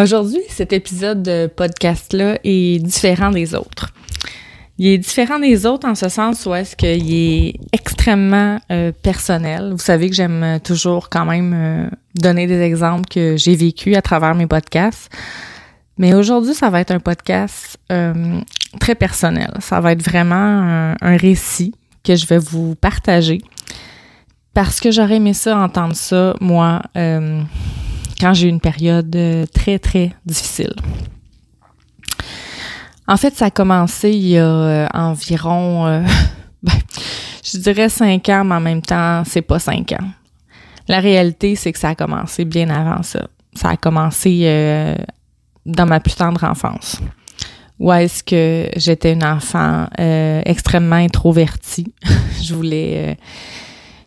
Aujourd'hui, cet épisode de podcast-là est différent des autres. Il est différent des autres en ce sens où est-ce qu'il est extrêmement euh, personnel. Vous savez que j'aime toujours quand même euh, donner des exemples que j'ai vécu à travers mes podcasts. Mais aujourd'hui, ça va être un podcast euh, très personnel. Ça va être vraiment un, un, récit que je vais vous partager parce que j'aurais aimé ça, entendre ça, moi, quand j'ai eu une période euh, très, très difficile. En fait, ça a commencé il y a euh, environ, euh, ben, je dirais cinq ans, mais en même temps, c'est pas cinq ans. La réalité, c'est que ça a commencé bien avant ça. Ça a commencé dans ma plus tendre enfance. Où est-ce que j'étais une enfant extrêmement introvertie. je voulais,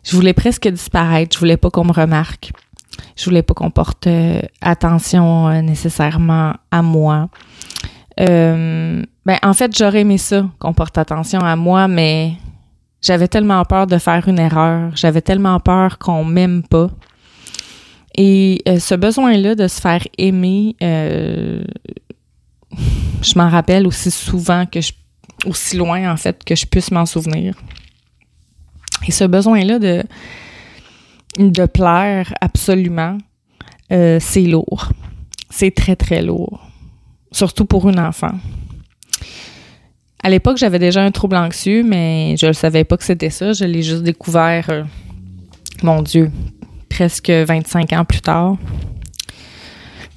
je voulais presque disparaître. Je voulais pas qu'on me remarque. Je voulais pas qu'on porte euh, attention euh, nécessairement à moi. Euh, ben, en fait, j'aurais aimé ça, qu'on porte attention à moi, mais j'avais tellement peur de faire une erreur. J'avais tellement peur qu'on m'aime pas. Et ce besoin-là de se faire aimer, je m'en rappelle aussi souvent que je, aussi loin en fait que je puisse m'en souvenir. Et ce besoin-là de de plaire absolument, euh, c'est lourd. C'est très, très lourd. Surtout pour une enfant. À l'époque, j'avais déjà un trouble anxieux, mais je ne savais pas que c'était ça. Je l'ai juste découvert, euh, mon Dieu, presque 25 ans plus tard.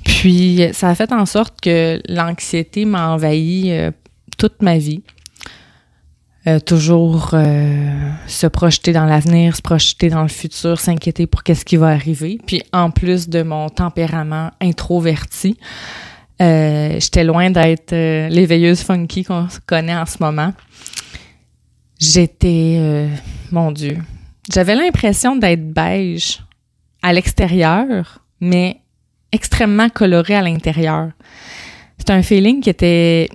Puis, ça a fait en sorte que l'anxiété m'a envahi euh, toute ma vie. Euh, toujours euh, se projeter dans l'avenir, se projeter dans le futur, s'inquiéter pour qu'est-ce qui va arriver. Puis en plus de mon tempérament introverti, euh, j'étais loin d'être l'éveilleuse funky qu'on connaît en ce moment. J'étais, mon Dieu, j'avais l'impression d'être beige à l'extérieur, mais extrêmement coloré à l'intérieur. C'est un feeling qui était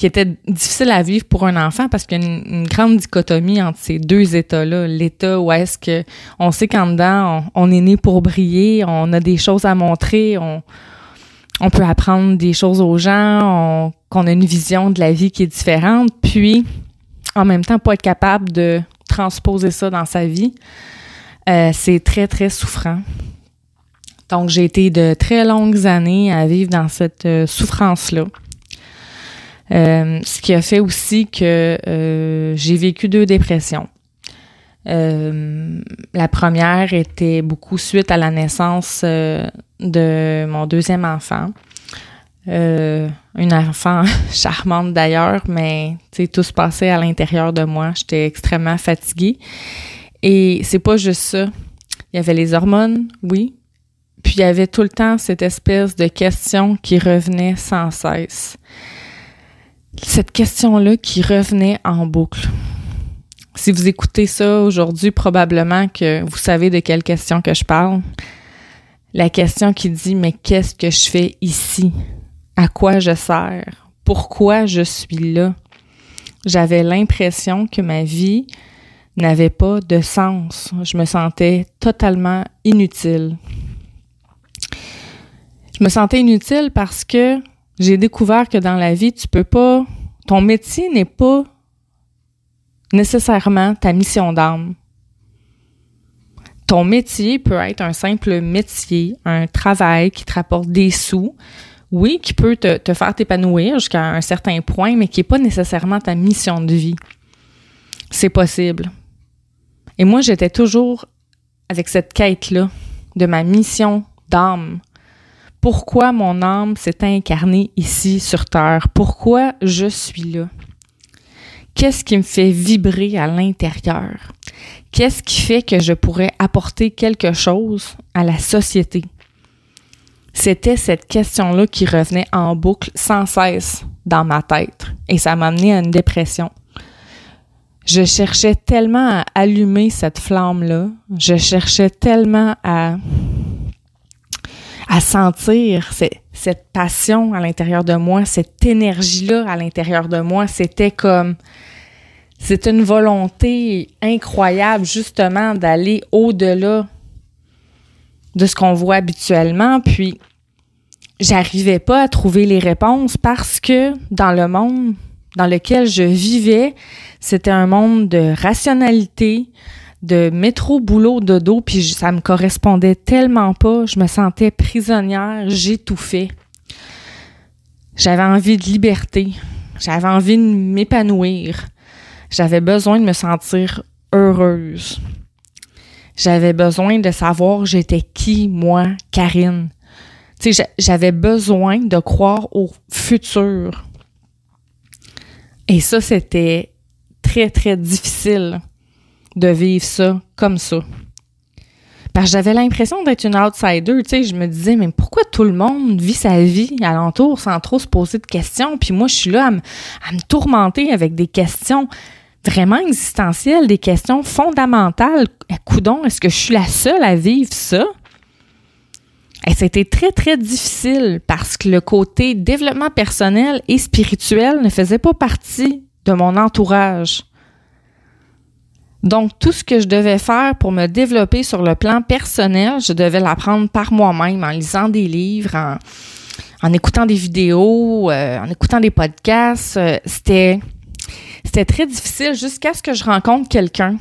qui était difficile à vivre pour un enfant parce qu'il y a une, grande dichotomie entre ces deux états-là. L'état où est-ce que on sait qu'en dedans, on, est né pour briller, on a des choses à montrer, on, peut apprendre des choses aux gens, qu'on a une vision de la vie qui est différente, puis en même temps pas être capable de transposer ça dans sa vie. Euh, c'est très, très souffrant. Donc, j'ai été de très longues années à vivre dans cette euh, souffrance-là. Euh, ce qui a fait aussi que euh, j'ai vécu deux dépressions. Euh, la première était beaucoup suite à la naissance de mon deuxième enfant. une enfant charmante d'ailleurs, mais tout se passait à l'intérieur de moi. J'étais extrêmement fatiguée. Et c'est pas juste ça. Il y avait les hormones, oui. Puis il y avait tout le temps cette espèce de question qui revenait sans cesse cette question-là qui revenait en boucle. Si vous écoutez ça aujourd'hui, probablement que vous savez de quelle question que je parle. La question qui dit mais qu'est-ce que je fais ici? À quoi je sers? Pourquoi je suis là? J'avais l'impression que ma vie n'avait pas de sens. Je me sentais totalement inutile. Je me sentais inutile parce que j'ai découvert que dans la vie, tu peux pas, ton métier n'est pas nécessairement ta mission d'âme. Ton métier peut être un simple métier, un travail qui te rapporte des sous, oui, qui peut te, faire t'épanouir jusqu'à un certain point, mais qui n'est pas nécessairement ta mission de vie. C'est possible. Et moi, j'étais toujours avec cette quête-là de ma mission d'âme, pourquoi mon âme s'est incarnée ici sur Terre, pourquoi je suis là? Qu'est-ce qui me fait vibrer à l'intérieur? Qu'est-ce qui fait que je pourrais apporter quelque chose à la société? C'était cette question-là qui revenait en boucle sans cesse dans ma tête et ça m'a amené à une dépression. Je cherchais tellement à allumer cette flamme-là, je cherchais tellement à à sentir cette passion à l'intérieur de moi, cette énergie-là à l'intérieur de moi. C'était comme, c'est une volonté incroyable justement d'aller au-delà de ce qu'on voit habituellement. Puis, j'arrivais pas à trouver les réponses parce que dans le monde dans lequel je vivais, c'était un monde de rationalité, de métro, boulot, dodo, puis ça me correspondait tellement pas. Je me sentais prisonnière, j'étouffais. J'avais envie de liberté. J'avais envie de m'épanouir. J'avais besoin de me sentir heureuse. J'avais besoin de savoir j'étais qui, moi, Karine. J'avais besoin de croire au futur. Et ça, c'était très, très difficile de vivre ça comme ça. Parce j'avais l'impression d'être une outsider, tu sais, je me disais, mais pourquoi tout le monde vit sa vie alentour sans trop se poser de questions, puis moi, je suis là à me, tourmenter avec des questions vraiment existentielles, des questions fondamentales. Coudon, est-ce que je suis la seule à vivre ça? Et c'était très, très difficile parce que le côté développement personnel et spirituel ne faisait pas partie de mon entourage. Donc, tout ce que je devais faire pour me développer sur le plan personnel, je devais l'apprendre par moi-même en lisant des livres, en, écoutant des vidéos, euh, en écoutant des podcasts. Euh, c'était, c'était très difficile jusqu'à ce que je rencontre quelqu'un.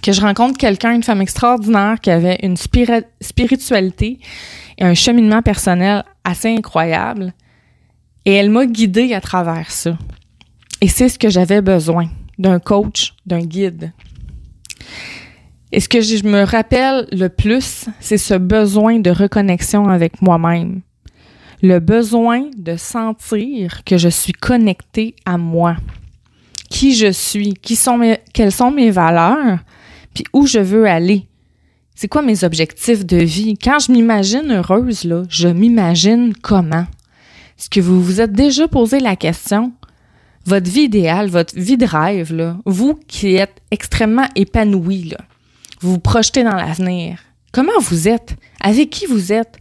Que je rencontre quelqu'un, une femme extraordinaire qui avait une spiritualité et un cheminement personnel assez incroyable. Et elle m'a guidée à travers ça. Et c'est ce que j'avais besoin d'un coach, d'un guide. Et ce que je me rappelle le plus, c'est ce besoin de reconnexion avec moi-même. Le besoin de sentir que je suis connectée à moi. Qui je suis, qui sont mes, quelles sont mes valeurs, puis où je veux aller. C'est quoi mes objectifs de vie? Quand je m'imagine heureuse, là, je m'imagine comment? Est-ce que vous vous êtes déjà posé la question? Votre vie idéale, votre vie de rêve, vous qui êtes extrêmement épanoui, vous vous projetez dans l'avenir. Comment vous êtes? Avec qui vous êtes?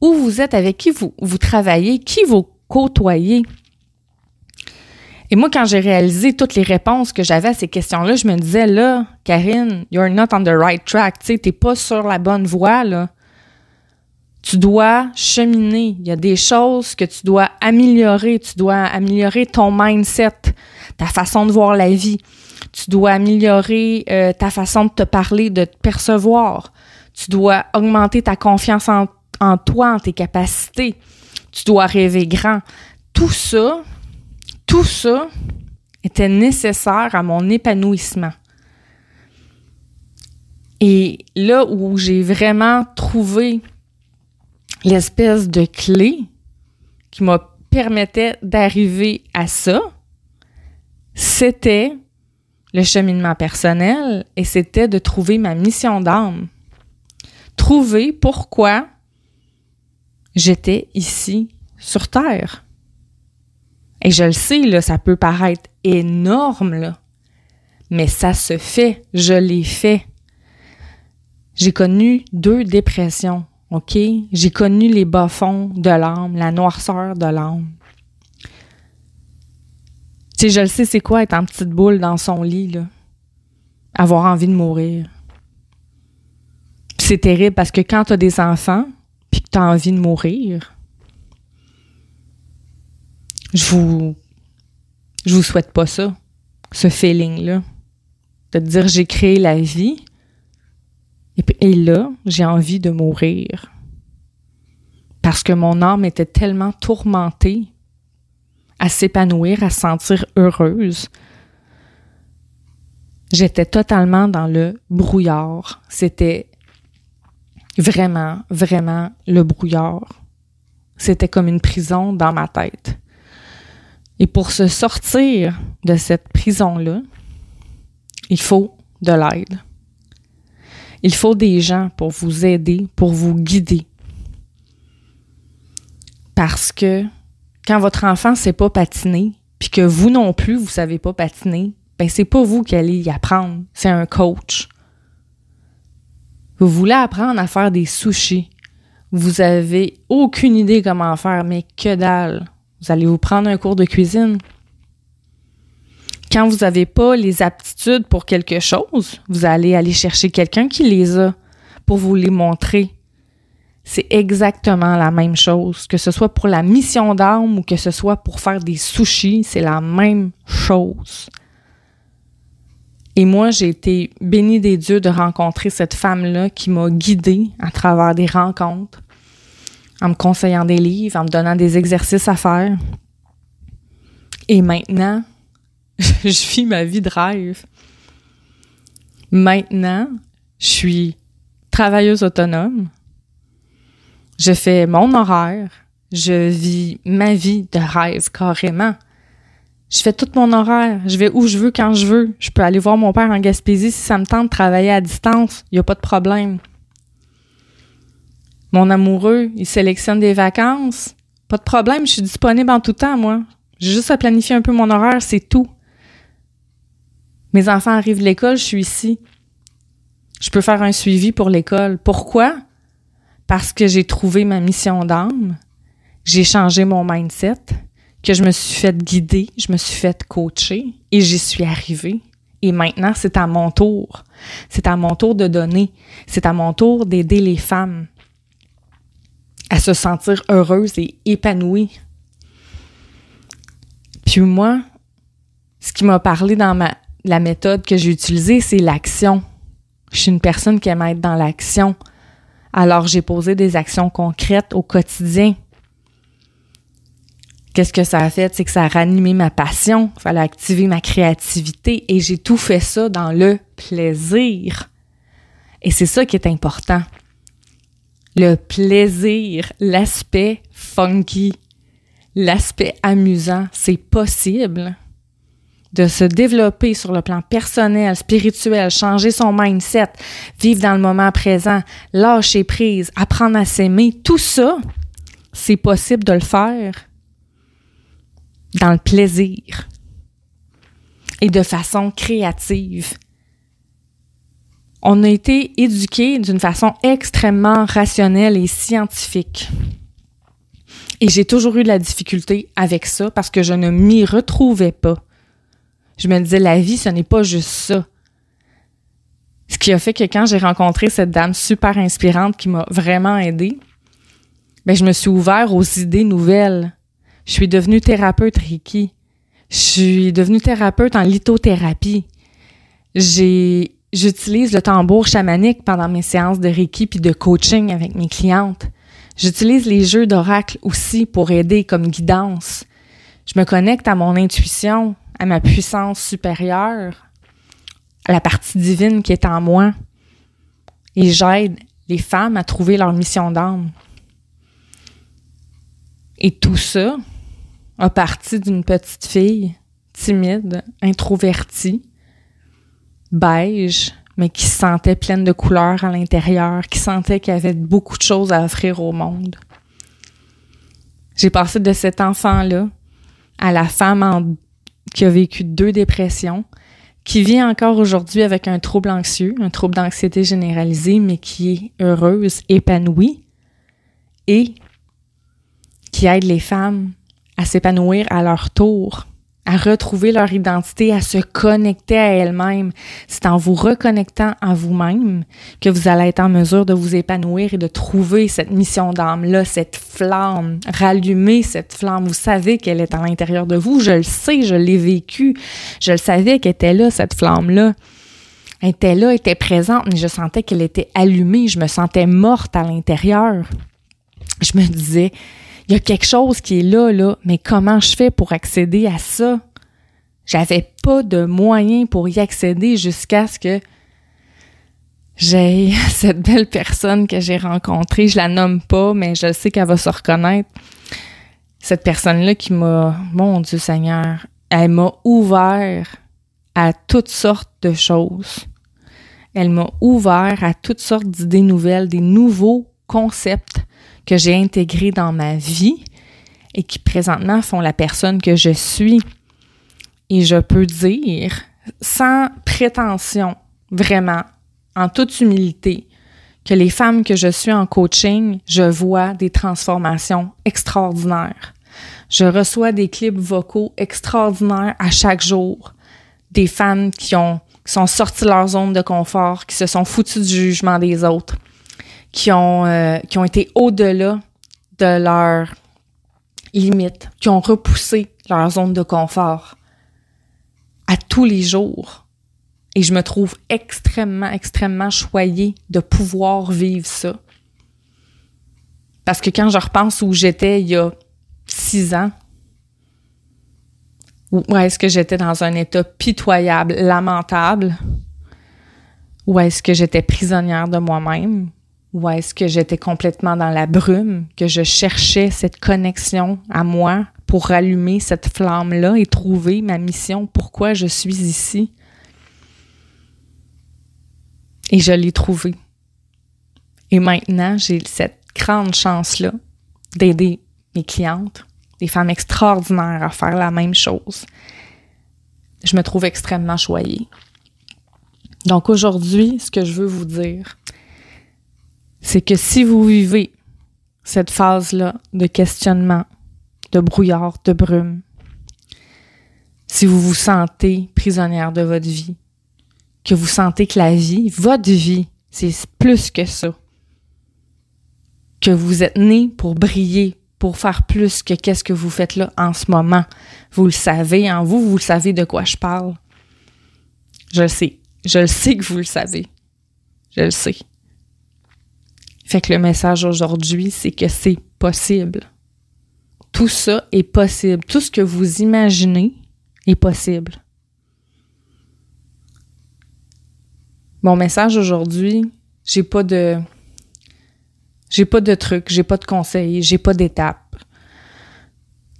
Où vous êtes? Avec qui vous, vous travaillez? Qui vous côtoyez? Et moi, quand j'ai réalisé toutes les réponses que j'avais à ces questions-là, je me disais, là, Karine, you're not on the right track. Tu sais, t'es pas sur la bonne voie, là. Tu dois cheminer. Il y a des choses que tu dois améliorer. Tu dois améliorer ton mindset, ta façon de voir la vie. Tu dois améliorer euh, ta façon de te parler, de te percevoir. Tu dois augmenter ta confiance en, en toi, en tes capacités. Tu dois rêver grand. Tout ça, tout ça était nécessaire à mon épanouissement. Et là où j'ai vraiment trouvé l'espèce de clé qui m'a permettait d'arriver à ça, c'était le cheminement personnel et c'était de trouver ma mission d'âme. Trouver pourquoi j'étais ici sur Terre. Et je le sais, là, ça peut paraître énorme, là, mais ça se fait, je l'ai fait. J'ai connu deux dépressions OK? J'ai connu les bas-fonds de l'âme, la noirceur de l'âme. Tu sais, je le sais, c'est quoi être en petite boule dans son lit, là? Avoir envie de mourir. c'est terrible parce que quand tu as des enfants, puis que tu envie de mourir, je vous, je vous souhaite pas ça, ce feeling-là. De dire j'ai créé la vie, et, là, j'ai envie de mourir. Parce que mon âme était tellement tourmentée à s'épanouir, à se sentir heureuse. J'étais totalement dans le brouillard. C'était vraiment, vraiment le brouillard. C'était comme une prison dans ma tête. Et pour se sortir de cette prison-là, il faut de l'aide. Il faut des gens pour vous aider, pour vous guider. Parce que quand votre enfant ne sait pas patiner, puis que vous non plus, vous ne savez pas patiner, ben c'est pas vous qui allez y apprendre, c'est un coach. Vous voulez apprendre à faire des sushis. Vous avez aucune idée comment faire, mais que dalle. Vous allez vous prendre un cours de cuisine. Quand vous n'avez pas les aptitudes pour quelque chose, vous allez aller chercher quelqu'un qui les a pour vous les montrer. c'est exactement la même chose. Que ce soit pour la mission d'âme ou que ce soit pour faire des sushis, c'est la même chose. Et moi, j'ai été bénie des dieux de rencontrer cette femme-là qui m'a guidée à travers des rencontres, en me conseillant des livres, en me donnant des exercices à faire. Et maintenant, je vis ma vie de rêve. Maintenant, je suis travailleuse autonome. Je fais mon horaire. Je vis ma vie de rêve carrément. Je fais tout mon horaire. Je vais où je veux quand je veux. Je peux aller voir mon père en Gaspésie si ça me tente de travailler à distance. Il n'y a pas de problème. Mon amoureux, il sélectionne des vacances. Pas de problème, je suis disponible en tout temps, moi. J'ai juste à planifier un peu mon horaire, c'est tout. Mes enfants arrivent de l'école, je suis ici. Je peux faire un suivi pour l'école. Pourquoi? Parce que j'ai trouvé ma mission d'âme, j'ai changé mon mindset, que je me suis fait guider, je me suis fait coacher et j'y suis arrivée. Et maintenant, c'est à mon tour. C'est à mon tour de donner. C'est à mon tour d'aider les femmes à se sentir heureuses et épanouies. Puis moi, ce qui m'a parlé dans ma, la méthode que j'ai utilisée, c'est l'action. Je suis une personne qui aime être dans l'action. Alors j'ai posé des actions concrètes au quotidien Qu'est-ce que ça a fait? C'est que ça a ranimé ma passion, il fallait activer ma créativité et j'ai tout fait ça dans le plaisir. Et c'est ça qui est important. Le plaisir, l'aspect funky, l'aspect amusant, c'est possible de se développer sur le plan personnel, spirituel, changer son mindset, vivre dans le moment présent, lâcher prise, apprendre à s'aimer, tout ça, c'est possible de le faire dans le plaisir et de façon créative. On a été éduqués d'une façon extrêmement rationnelle et scientifique. Et j'ai toujours eu de la difficulté avec ça parce que je ne m'y retrouvais pas. Je me disais, la vie, ce n'est pas juste ça. Ce qui a fait que quand j'ai rencontré cette dame super inspirante qui m'a vraiment aidée, ben, je me suis ouvert aux idées nouvelles. Je suis devenue thérapeute Reiki. Je suis devenue thérapeute en lithothérapie. J'utilise le tambour chamanique pendant mes séances de Reiki puis de coaching avec mes clientes. J'utilise les jeux d'oracle aussi pour aider comme guidance. Je me connecte à mon intuition, à ma puissance supérieure, à la partie divine qui est en moi. Et j'aide les femmes à trouver leur mission d'âme. Et tout ça, a parti d'une petite fille timide, introvertie, beige, mais qui se sentait pleine de couleurs à l'intérieur, qui sentait qu'il y avait beaucoup de choses à offrir au monde. J'ai passé de cet enfant-là à la femme qui a vécu deux dépressions, qui vit encore aujourd'hui avec un trouble anxieux, un trouble d'anxiété généralisée, mais qui est heureuse, épanouie, et qui aide les femmes à s'épanouir à leur tour, à retrouver leur identité, à se connecter à elles-mêmes. C'est en vous reconnectant à vous-même que vous allez être en mesure de vous épanouir et de trouver cette mission d'âme-là, cette flamme, rallumer cette flamme. Vous savez qu'elle est à l'intérieur de vous. Je le sais, je l'ai vécu. Je le savais qu'elle était là, cette flamme-là. Elle était là, elle était présente, mais je sentais qu'elle était allumée. Je me sentais morte à l'intérieur. Je me disais, il y a quelque chose qui est là, là, mais comment je fais pour accéder à ça? J'avais pas de moyens pour y accéder jusqu'à ce que j'ai cette belle personne que j'ai rencontrée. Je la nomme pas, mais je sais qu'elle va se reconnaître. Cette personne-là qui m'a, mon Dieu Seigneur, elle m'a ouvert à toutes sortes de choses. Elle m'a ouvert à toutes sortes d'idées nouvelles, des nouveaux concepts que j'ai intégrés dans ma vie et qui présentement font la personne que je suis. Et je peux dire, sans prétention, vraiment, en toute humilité, que les femmes que je suis en coaching, je vois des transformations extraordinaires. Je reçois des clips vocaux extraordinaires à chaque jour. Des femmes qui ont qui sont sorties de leur zone de confort, qui se sont foutues du jugement des autres, qui ont, euh, qui ont été au-delà de leurs limites, qui ont repoussé leur zone de confort à tous les jours. Et je me trouve extrêmement, extrêmement choyée de pouvoir vivre ça. Parce que quand je repense où j'étais il y a six ans, où est-ce que j'étais dans un état pitoyable, lamentable, ou est-ce que j'étais prisonnière de moi-même, ou est-ce que j'étais complètement dans la brume, que je cherchais cette connexion à moi pour rallumer cette flamme-là et trouver ma mission, pourquoi je suis ici? Et je l'ai trouvé. Et maintenant, j'ai cette grande chance-là d'aider mes clientes, des femmes extraordinaires à faire la même chose. Je me trouve extrêmement choyée. Donc aujourd'hui, ce que je veux vous dire, c'est que si vous vivez cette phase-là de questionnement, de brouillard, de brume, si vous vous sentez prisonnière de votre vie, que vous sentez que la vie, votre vie, c'est plus que ça, que vous êtes né pour briller, pour faire plus que qu'est-ce que vous faites là en ce moment. Vous le savez en vous, vous le savez de quoi je parle. Je le sais. Je le sais que vous le savez. Je le sais. Fait que le message aujourd'hui, c'est que c'est possible. Tout ça est possible. Tout ce que vous imaginez est possible. Mon message aujourd'hui, j'ai pas de j'ai pas de trucs, j'ai pas de conseils, j'ai pas d'étapes.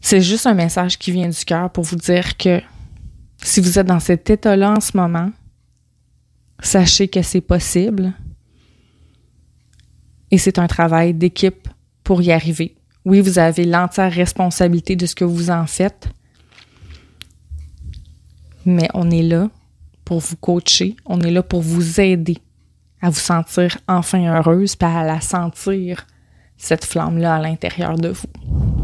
C'est juste un message qui vient du cœur pour vous dire que si vous êtes dans cet état-là en ce moment, sachez que c'est possible. Et c'est un travail d'équipe pour y arriver. Oui, vous avez l'entière responsabilité de ce que vous en faites, mais on est là pour vous coacher, on est là pour vous aider à vous sentir enfin heureuse, puis à la sentir, cette flamme-là à l'intérieur de vous.